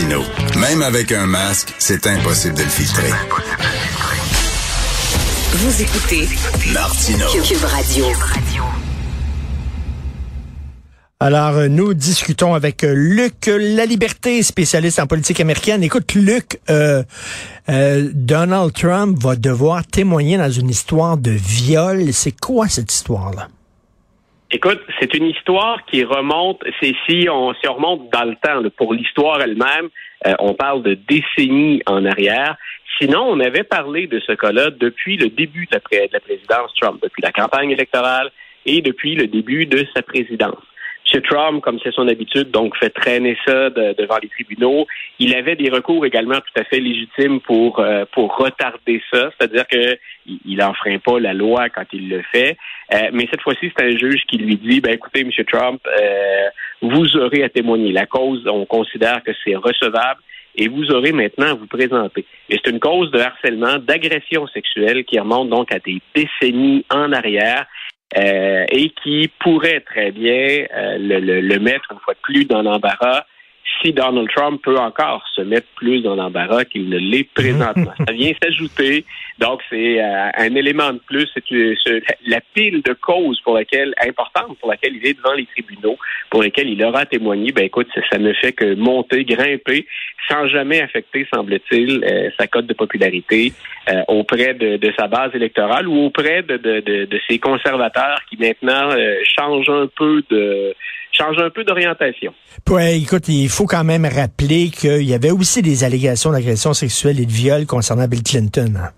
Martino. Même avec un masque, c'est impossible de le filtrer. Vous écoutez Martino. Cube Radio. Alors, nous discutons avec Luc Laliberté, spécialiste en politique américaine. Écoute, Luc, euh, euh, Donald Trump va devoir témoigner dans une histoire de viol. C'est quoi cette histoire-là? Écoute, c'est une histoire qui remonte, c'est si on, si on remonte dans le temps, pour l'histoire elle-même, euh, on parle de décennies en arrière. Sinon, on avait parlé de ce cas-là depuis le début de la, de la présidence Trump, depuis la campagne électorale et depuis le début de sa présidence. M. Trump, comme c'est son habitude, donc fait traîner ça de- devant les tribunaux. Il avait des recours également tout à fait légitimes pour euh, pour retarder ça, c'est-à-dire que il, il enfreint pas la loi quand il le fait. Euh, mais cette fois-ci, c'est un juge qui lui dit, ben écoutez, M. Trump, euh, vous aurez à témoigner. La cause, on considère que c'est recevable et vous aurez maintenant à vous présenter. Et c'est une cause de harcèlement, d'agression sexuelle qui remonte donc à des décennies en arrière euh, et qui pourrait très bien euh, le, le- le mettre une fois de plus dans l'embarras si Donald Trump peut encore se mettre plus dans l'embarras qu'il ne l'est présentement. Ça vient s'ajouter. Donc, c'est euh, un élément de plus. C'est la pile de causes pour laquelle, importante pour laquelle il est devant les tribunaux, pour lesquelles il aura témoigné. Ben, écoute, ça, ne fait que monter, grimper, sans jamais affecter, semble-t-il, euh, sa cote de popularité euh, auprès de, sa base électorale ou auprès de, de, ses conservateurs qui maintenant changent un peu de changent un peu d'orientation. Ouais, écoute, il faut quand même rappeler qu'il y avait aussi des allégations d'agression sexuelle et de viol concernant Bill Clinton.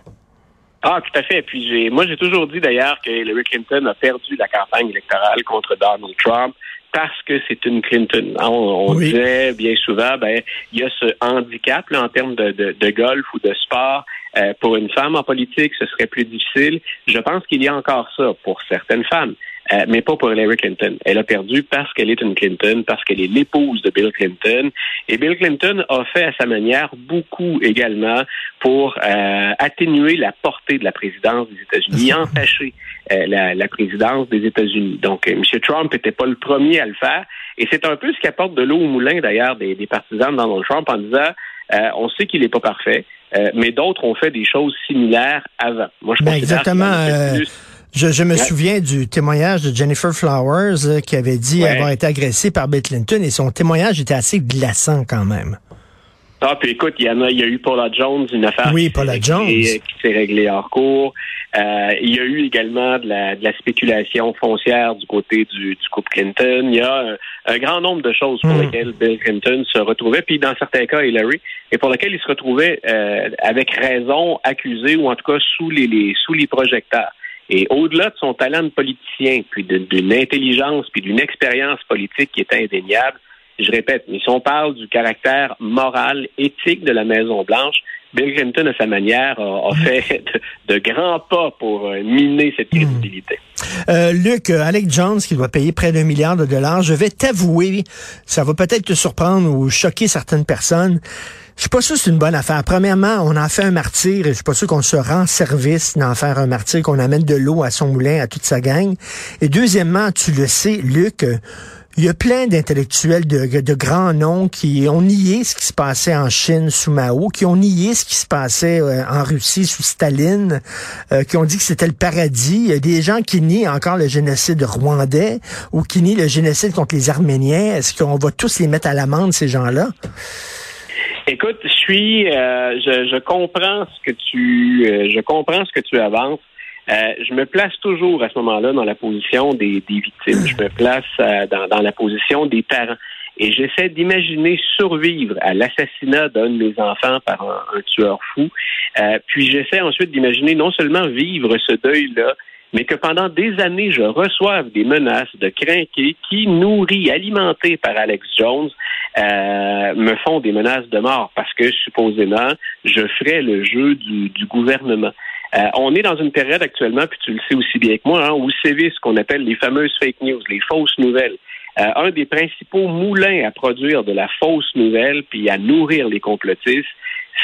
Ah, tout à fait. Puis j'ai, moi, j'ai toujours dit d'ailleurs que Hillary Clinton a perdu la campagne électorale contre Donald Trump parce que c'est une Clinton. On, on Oui. disait bien souvent, ben, il y a ce handicap là, en termes de, de, de golf ou de sport. Euh, pour une femme en politique, ce serait plus difficile. Je pense qu'il y a encore ça pour certaines femmes. Euh, mais pas pour Hillary Clinton. Elle a perdu parce qu'elle est une Clinton, parce qu'elle est l'épouse de Bill Clinton. Et Bill Clinton a fait à sa manière beaucoup également pour euh, atténuer la portée de la présidence des États-Unis, entacher euh, la, la présidence des États-Unis. Donc, euh, M. Trump n'était pas le premier à le faire. Et c'est un peu ce qui apporte de l'eau au moulin, d'ailleurs, des, des partisans de Donald Trump en disant, on sait qu'il n'est pas parfait, mais d'autres ont fait des choses similaires avant. Moi, je Ben, considère exactement, qu'il euh. Je, je me Ouais. souviens du témoignage de Jennifer Flowers euh, qui avait dit Ouais. avoir été agressée par Bill Clinton et son témoignage était assez glaçant quand même. Ah, puis écoute, il y en a, il y a eu Paula Jones, une affaire Oui, qui s'est Paula réglée- Jones. qui s'est réglée hors cours. Euh, il y a eu également de la, de la spéculation foncière du côté du, du couple Clinton. Il y a un, un grand nombre de choses pour Hmm. lesquelles Bill Clinton se retrouvait, puis dans certains cas Hillary, et pour lesquelles il se retrouvait euh, avec raison accusé ou en tout cas sous les, les sous les projecteurs. Et au-delà de son talent de politicien, puis d'une intelligence, puis d'une expérience politique qui est indéniable, je répète, mais si on parle du caractère moral, éthique de la Maison-Blanche, Bill Clinton, à sa manière, a, a fait de, de grands pas pour euh, miner cette crédibilité. Euh, Luc, euh, Alec Jones, qui doit payer près d'un milliard de dollars, je vais t'avouer, ça va peut-être te surprendre ou choquer certaines personnes. Je suis pas sûr que c'est une bonne affaire. Premièrement, on en fait un martyr et je suis pas sûr qu'on se rend service d'en faire un martyr, qu'on amène de l'eau à son moulin, à toute sa gang. Et deuxièmement, tu le sais, Luc, il y a plein d'intellectuels de, de grands noms qui ont nié ce qui se passait en Chine sous Mao, qui ont nié ce qui se passait euh, en Russie sous Staline, euh, qui ont dit que c'était le paradis. Il y a des gens qui nient encore le génocide rwandais ou qui nient le génocide contre les Arméniens. Est-ce qu'on va tous les mettre à l'amende, ces gens-là? Écoute, je suis, euh, je, je comprends ce que tu, euh, je comprends ce que tu avances. Euh, je me place toujours à ce moment-là dans la position des, des victimes. Je me place euh, dans, dans la position des parents. Et j'essaie d'imaginer survivre à l'assassinat d'un de mes enfants par un, un tueur fou. Euh, puis j'essaie ensuite d'imaginer non seulement vivre ce deuil-là, mais que pendant des années, je reçoive des menaces de crinqués qui, nourris, alimentés par Alex Jones, euh, me font des menaces de mort parce que supposément, je ferais le jeu du, du gouvernement. Euh, on est dans une période actuellement, puis tu le sais aussi bien que moi, hein, où sévissent ce qu'on appelle les fameuses fake news, les fausses nouvelles. Euh, un des principaux moulins à produire de la fausse nouvelle puis à nourrir les complotistes,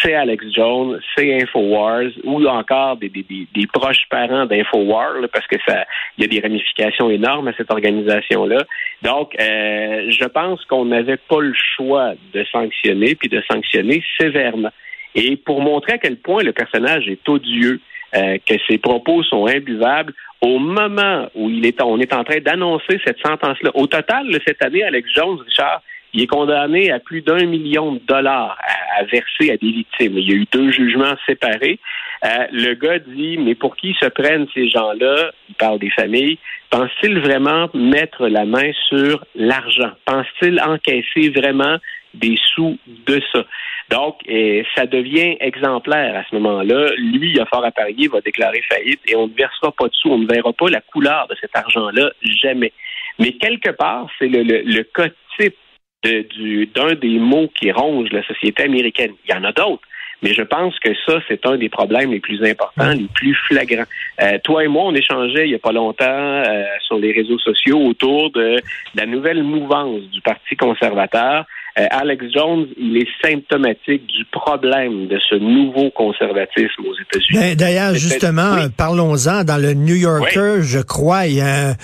c'est Alex Jones, c'est Infowars ou encore des, des, des, proches parents d'Infowars parce que ça, il y a des ramifications énormes à cette organisation-là. Donc, euh, je pense qu'on n'avait pas le choix de sanctionner puis de sanctionner sévèrement. Et pour montrer à quel point le personnage est odieux, euh, que ses propos sont imbuvables, au moment où il est, on est en train d'annoncer cette sentence-là. Au total, cette année, Alex Jones, Richard, il est condamné à plus d'un million de dollars à, verser à des victimes. Il y a eu deux jugements séparés. Euh, le gars dit, mais pour qui se prennent ces gens-là? Il parle des familles. Pense-t-il vraiment mettre la main sur l'argent? Pense-t-il encaisser vraiment des sous de ça? Donc, euh, ça devient exemplaire à ce moment-là. Lui, il a fort à parier, va déclarer faillite et on ne versera pas de sous, on ne verra pas la couleur de cet argent-là, jamais. Mais quelque part, c'est le, le, le cas type d'un des mots qui ronge la société américaine. Il y en a d'autres. Mais je pense que ça, c'est un des problèmes les plus importants, les plus flagrants. Euh, toi et moi, on échangeait il n'y a pas longtemps euh, sur les réseaux sociaux autour de la nouvelle mouvance du Parti conservateur Alex Jones, il est symptomatique du problème de ce nouveau conservatisme aux États-Unis. Ben, d'ailleurs, justement, parlons-en. Dans le New Yorker, je crois, il y, a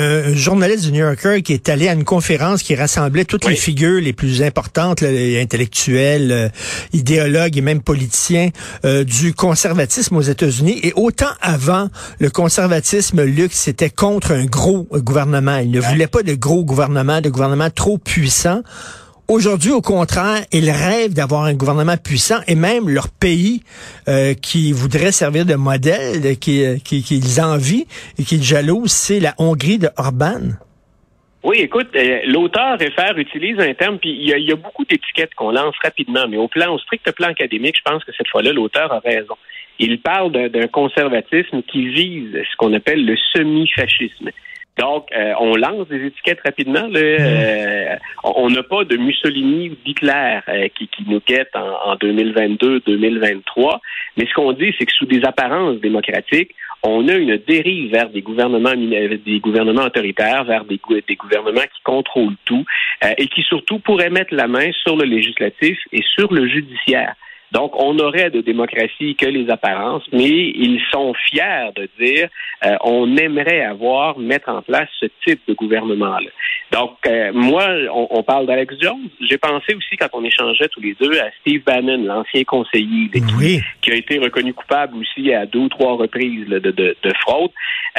un, journaliste du New Yorker qui est allé à une conférence qui rassemblait toutes les figures les plus importantes, les intellectuels, euh, idéologues et même politiciens euh, du conservatisme aux États-Unis. Et autant avant, le conservatisme, Luc, c'était contre un gros gouvernement. Il ne voulait pas de gros gouvernement, de gouvernement trop puissant. Aujourd'hui, au contraire, ils rêvent d'avoir un gouvernement puissant et même leur pays euh, qui voudrait servir de modèle, qu'ils qui, qui envient et qu'ils jalousent, c'est la Hongrie de Orban. Oui, écoute, euh, l'auteur réfère, utilise un terme, puis il y a, beaucoup d'étiquettes qu'on lance rapidement, mais au plan, au strict plan académique, je pense que cette fois-là, l'auteur a raison. Il parle d'un conservatisme qui vise ce qu'on appelle le semi-fascisme. Donc, euh, on lance des étiquettes rapidement. Là. Mm. Euh, on n'a pas de Mussolini ou d'Hitler euh, qui, qui, nous guette en, en 2022-2023. Mais ce qu'on dit, c'est que sous des apparences démocratiques, on a une dérive vers des gouvernements des gouvernements autoritaires, vers des, des gouvernements qui contrôlent tout et qui surtout pourraient mettre la main sur le législatif et sur le judiciaire. Donc, on aurait de démocratie que les apparences, mais ils sont fiers de dire euh, on aimerait avoir, mettre en place ce type de gouvernement-là. Donc, euh, moi, on, parle d'Alex Jones. J'ai pensé aussi, quand on échangeait tous les deux, à Steve Bannon, l'ancien conseiller qui a été reconnu coupable aussi à deux ou trois reprises de, de, fraude.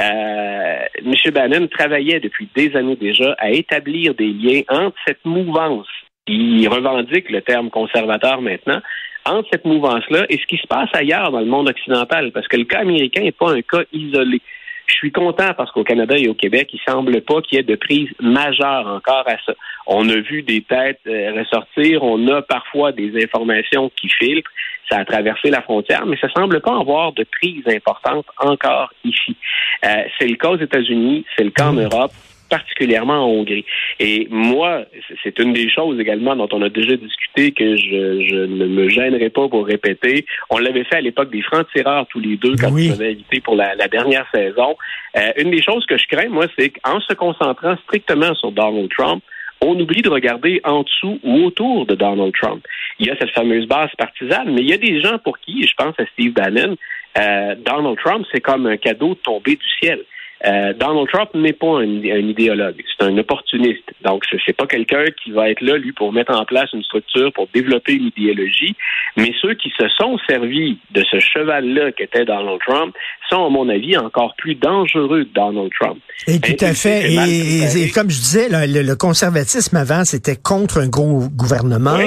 Euh, M. Bannon travaillait depuis des années déjà à établir des liens entre cette mouvance qui revendique le terme conservateur maintenant, entre cette mouvance-là et ce qui se passe ailleurs dans le monde occidental, parce que le cas américain n'est pas un cas isolé. Je suis content parce qu'au Canada et au Québec, il semble pas qu'il y ait de prise majeure encore à ça. On a vu des têtes euh, ressortir, on a parfois des informations qui filtrent, ça a traversé la frontière, mais ça semble pas avoir de prise importante encore ici. Euh, c'est le cas aux États-Unis, c'est le cas en mmh. Europe, particulièrement en Hongrie. Et moi, c'est une des choses également dont on a déjà discuté que je, ne me gênerai pas pour répéter. On l'avait fait à l'époque des francs-tireurs tous les deux quand on avait invité pour la, dernière saison. Euh, une des choses que je crains, moi, c'est qu'en se concentrant strictement sur Donald Trump, on oublie de regarder en dessous ou autour de Donald Trump. Il y a cette fameuse base partisane, mais il y a des gens pour qui, je pense à Steve Bannon, euh, Donald Trump, c'est comme un cadeau tombé du ciel. Euh, Donald Trump n'est pas un, idéologue, c'est un opportuniste. Donc, ce n'est pas quelqu'un qui va être là, lui, pour mettre en place une structure, pour développer une idéologie. Mais ceux qui se sont servis de ce cheval-là qu'était Donald Trump sont, à mon avis, encore plus dangereux que Donald Trump. Et tout à fait. Et, comme je disais, le, conservatisme avant, c'était contre un gros gouvernement.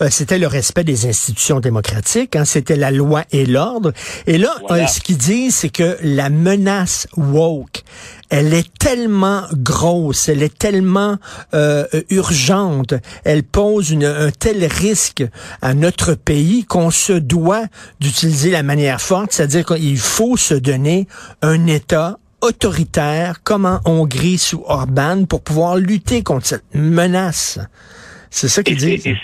Euh, c'était le respect des institutions démocratiques. Hein, c'était la loi et l'ordre. Et là, euh, ce qu'ils disent, c'est que la menace woke elle est tellement grosse, elle est tellement euh, urgente, elle pose un tel risque à notre pays qu'on se doit d'utiliser la manière forte, c'est-à-dire qu'il faut se donner un État autoritaire comme en Hongrie sous Orban pour pouvoir lutter contre cette menace. C'est ça qu'ils disent. Et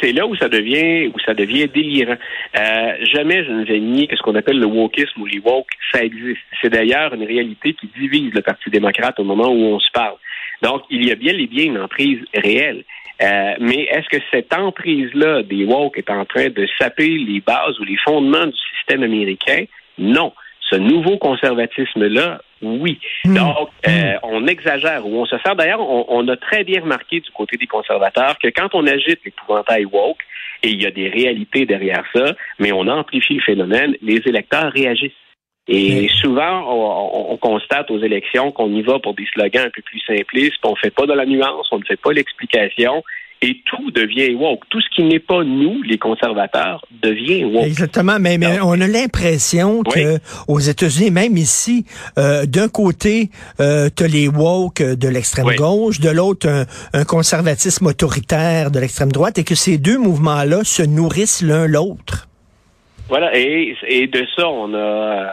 c'est là où ça devient où ça devient délirant. Euh, jamais je ne vais nier que ce qu'on appelle le wokisme ou les woke, ça existe. C'est d'ailleurs une réalité qui divise le Parti démocrate au moment où on se parle. Donc, il y a bien et bien une emprise réelle. Euh, mais est-ce que cette emprise-là des woke est en train de saper les bases ou les fondements du système américain? Non. Ce nouveau conservatisme-là, oui. Hmm. Donc, euh, hmm. on exagère ou on se sert. D'ailleurs, on, a très bien remarqué du côté des conservateurs que quand on agite l'épouvantail woke, et il y a des réalités derrière ça, mais on amplifie le phénomène, les électeurs réagissent. Et souvent, on, constate aux élections qu'on y va pour des slogans un peu plus simplistes, on ne fait pas de la nuance, on ne fait pas l'explication, et tout devient woke. Tout ce qui n'est pas nous, les conservateurs, devient woke. Exactement, mais, mais on a l'impression que aux États-Unis, même ici, euh, d'un côté, euh, tu as les woke de l'extrême gauche, de l'autre, un, un, conservatisme autoritaire de l'extrême droite, et que ces deux mouvements-là se nourrissent l'un l'autre. Voilà, et, et de ça, on a,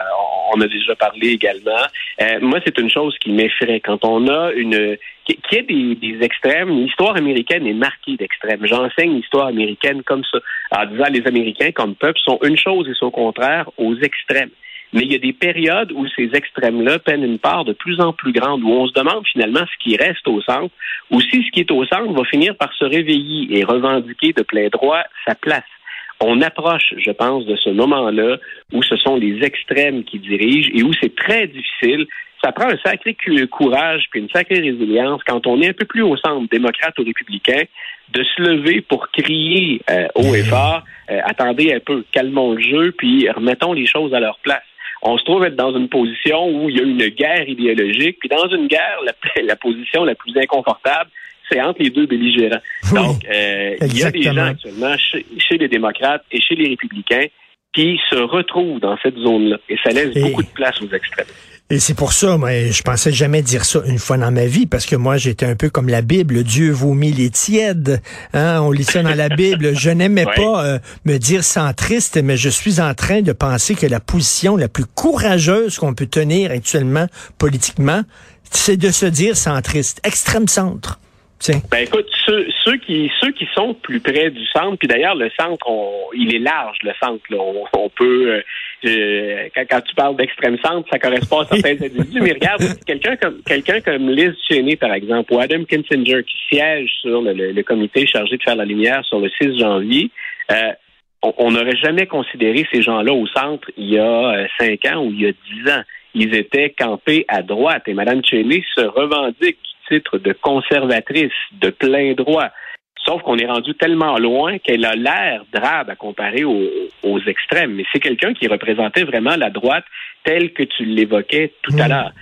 on a déjà parlé également. Euh, moi, c'est une chose qui m'effraie. Quand on a une qui ait des, des extrêmes, l'histoire américaine est marquée d'extrêmes. J'enseigne l'histoire américaine comme ça, en disant les Américains comme peuple sont une chose et son contraire aux extrêmes. Mais il y a des périodes où ces extrêmes-là prennent une part de plus en plus grande, où on se demande finalement ce qui reste au centre, ou si ce qui est au centre va finir par se réveiller et revendiquer de plein droit sa place on approche, je pense, de ce moment-là où ce sont les extrêmes qui dirigent et où c'est très difficile. Ça prend un sacré courage puis une sacrée résilience quand on est un peu plus au centre, démocrate ou républicain, de se lever pour crier euh, haut et fort, euh, attendez un peu, calmons le jeu, puis remettons les choses à leur place on se trouve être dans une position où il y a une guerre idéologique. Puis dans une guerre, la position la plus inconfortable, c'est entre les deux belligérants. Donc, euh, il y a des gens actuellement chez, les démocrates et chez les républicains qui se retrouvent dans cette zone-là. Et ça laisse beaucoup de place aux extrêmes. Et c'est pour ça, moi, je pensais jamais dire ça une fois dans ma vie, parce que moi, j'étais un peu comme la Bible, Dieu vomit les tièdes. Hein? On lit ça dans la Bible. Je n'aimais pas euh, me dire centriste, mais je suis en train de penser que la position la plus courageuse qu'on peut tenir actuellement politiquement, c'est de se dire centriste, extrême centre. Ben écoute, ceux, ceux, qui ceux qui sont plus près du centre, puis d'ailleurs le centre, il est large le centre. Là. On, peut euh, euh, quand, tu parles d'extrême centre, ça correspond à certains individus. Mais regarde, quelqu'un comme quelqu'un comme Liz Cheney, par exemple, ou Adam Kinsinger, qui siège sur le, comité chargé de faire la lumière sur le 6 janvier. Euh, on n'aurait jamais considéré ces gens-là au centre il y a cinq ans ou il y a dix ans. Ils étaient campés à droite et Mme Cheney se revendique titre de conservatrice de plein droit. Sauf qu'on est rendu tellement loin qu'elle a l'air drabe à comparer aux, extrêmes. Mais c'est quelqu'un qui représentait vraiment la droite telle que tu l'évoquais tout à mm. l'heure.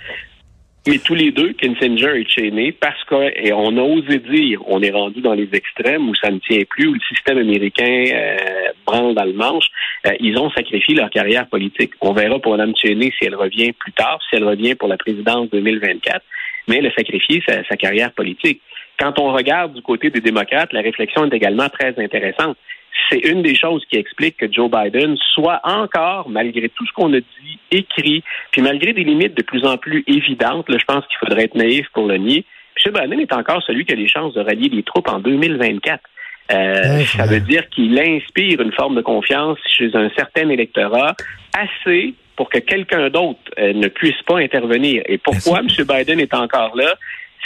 Mais tous les deux, Kissinger et Cheney, parce qu'on a osé dire on est rendu dans les extrêmes où ça ne tient plus, où le système américain euh, branle dans le manche, euh, ils ont sacrifié leur carrière politique. On verra pour Mme Cheney si elle revient plus tard, si elle revient pour la présidence 2024 mais elle a sacrifié sa, carrière politique. Quand on regarde du côté des démocrates, la réflexion est également très intéressante. C'est une des choses qui explique que Joe Biden soit encore, malgré tout ce qu'on a dit, écrit, puis malgré des limites de plus en plus évidentes, là, je pense qu'il faudrait être naïf pour le nier, M. Biden est encore celui qui a les chances de rallier les troupes en 2024. Euh, ça veut dire qu'il inspire une forme de confiance chez un certain électorat assez pour que quelqu'un d'autre euh, ne puisse pas intervenir. Et pourquoi M. Biden est encore là?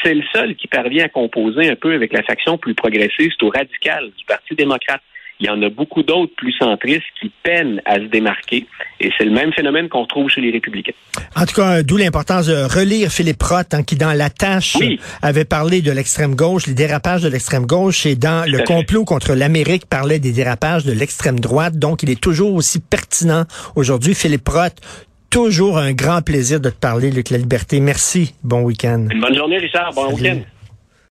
C'est le seul qui parvient à composer un peu avec la faction plus progressiste ou radicale du Parti démocrate. Il y en a beaucoup d'autres plus centristes qui peinent à se démarquer. Et c'est le même phénomène qu'on trouve chez les républicains. En tout cas, d'où l'importance de relire Philippe Roth, hein, qui dans La Tâche avait parlé de l'extrême gauche, les dérapages de l'extrême gauche, et dans Le complot contre l'Amérique parlait des dérapages de l'extrême droite. Donc, il est toujours aussi pertinent aujourd'hui. Philippe Roth, toujours un grand plaisir de te parler, Luc La Liberté. Merci. Bon week-end. Une bonne journée, Richard. Bon week-end.